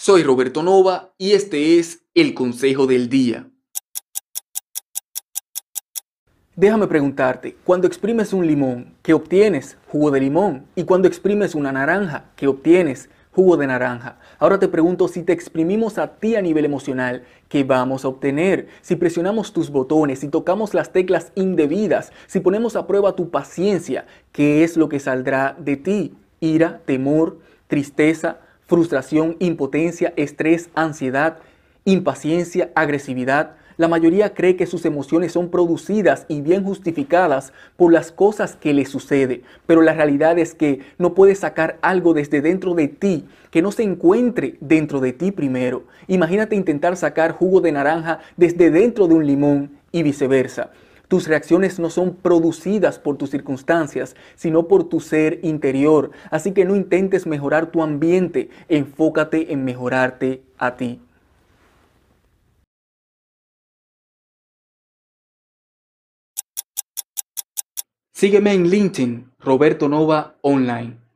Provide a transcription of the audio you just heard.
Soy Roberto Nova y este es el Consejo del Día. Déjame preguntarte, cuando exprimes un limón, ¿qué obtienes? Jugo de limón. Y cuando exprimes una naranja, ¿qué obtienes? Jugo de naranja. Ahora te pregunto si te exprimimos a ti a nivel emocional, ¿qué vamos a obtener? Si presionamos tus botones, si tocamos las teclas indebidas, si ponemos a prueba tu paciencia, ¿qué es lo que saldrá de ti? Ira, temor, tristeza, frustración, impotencia, estrés, ansiedad, impaciencia, agresividad. La mayoría cree que sus emociones son producidas y bien justificadas por las cosas que le sucede, pero la realidad es que no puedes sacar algo desde dentro de ti que no se encuentre dentro de ti primero. Imagínate intentar sacar jugo de naranja desde dentro de un limón y viceversa. Tus reacciones no son producidas por tus circunstancias, sino por tu ser interior. Así que no intentes mejorar tu ambiente, enfócate en mejorarte a ti. Sígueme en LinkedIn, Roberto Nova Online.